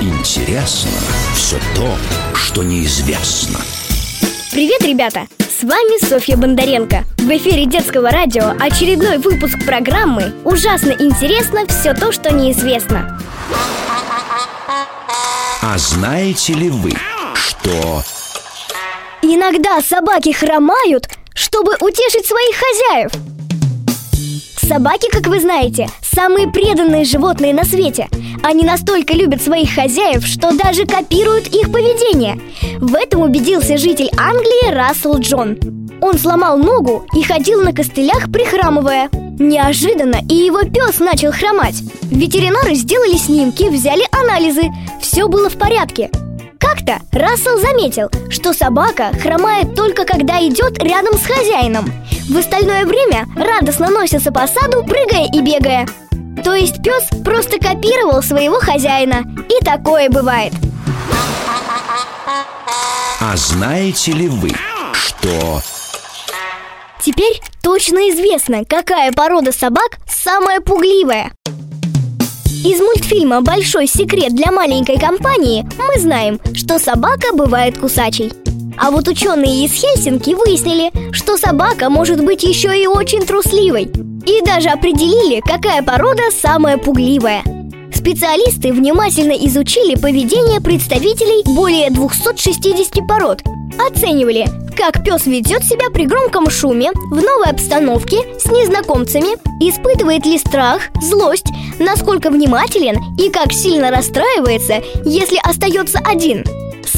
Интересно все то, что неизвестно. Привет, ребята! С вами Софья Бондаренко. В эфире детского радио очередной выпуск программы «Ужасно интересно все то, что неизвестно». А знаете ли вы, что Иногда собаки хромают, чтобы утешить своих хозяев. Собаки, как вы знаете, самые преданные животные на свете. Они настолько любят своих хозяев, что даже копируют их поведение. В этом убедился житель Англии Рассел Джон. Он сломал ногу и ходил на костылях, прихрамывая. Неожиданно и его пес начал хромать. Ветеринары сделали снимки, взяли анализы. Все было в порядке. Как-то Рассел заметил, что собака хромает только когда идет рядом с хозяином. В остальное время радостно носится по саду, прыгая и бегая. То есть пес просто копировал своего хозяина. И такое бывает. А знаете ли вы, что Теперь точно известно, какая порода собак самая пугливая. Из мультфильма «Большой секрет для маленькой компании» мы знаем, что собака бывает кусачей. А вот ученые из Хельсинки выяснили, что собака может быть еще и очень трусливой. И даже определили, какая порода самая пугливая. Специалисты внимательно изучили поведение представителей более 260 пород. Оценивали, как пес ведет себя при громком шуме, в новой обстановке, с незнакомцами, испытывает ли страх, злость, насколько внимателен и как сильно расстраивается, если остается один.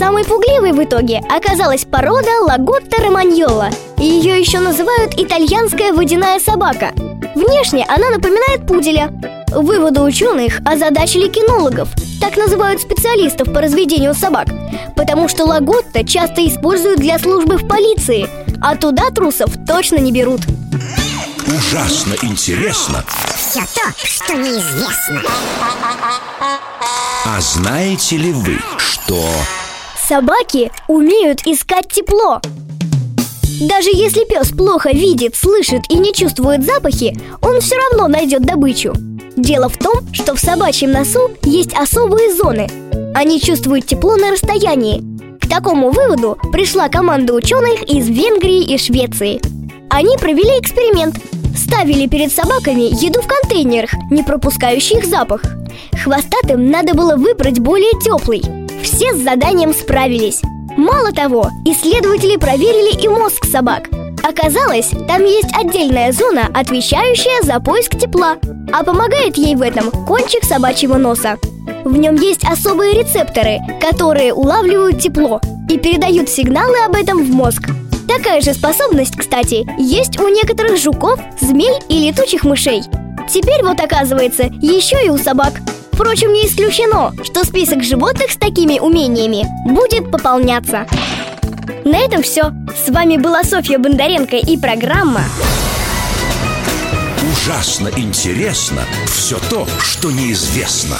Самой пугливой в итоге оказалась порода Лаготта романьола. Ее еще называют итальянская водяная собака. Внешне она напоминает пуделя. Выводы ученых озадачили кинологов, так называют специалистов по разведению собак, потому что лаготта часто используют для службы в полиции, а туда трусов точно не берут. ужасно интересно Все то, что неизвестно. А знаете ли вы, что Собаки умеют искать тепло. Даже если пес плохо видит, слышит и не чувствует запахи, он все равно найдет добычу. Дело в том, что в собачьем носу есть особые зоны. Они чувствуют тепло на расстоянии. К такому выводу пришла команда ученых из Венгрии и Швеции. Они провели эксперимент. Ставили перед собаками еду в контейнерах, не пропускающих запах. Хвостатым надо было выбрать более теплый. Все с заданием справились. Мало того, исследователи проверили и мозг собак. Оказалось, там есть отдельная зона, отвечающая за поиск тепла, а помогает ей в этом кончик собачьего носа. В нем есть особые рецепторы, которые улавливают тепло и передают сигналы об этом в мозг. Такая же способность, кстати, есть у некоторых жуков, змей и летучих мышей. Теперь вот оказывается, еще и у собак. Впрочем, не исключено, что список животных с такими умениями будет пополняться. На этом все. С вами была Софья Бондаренко и программа ужасно интересно все то, что неизвестно?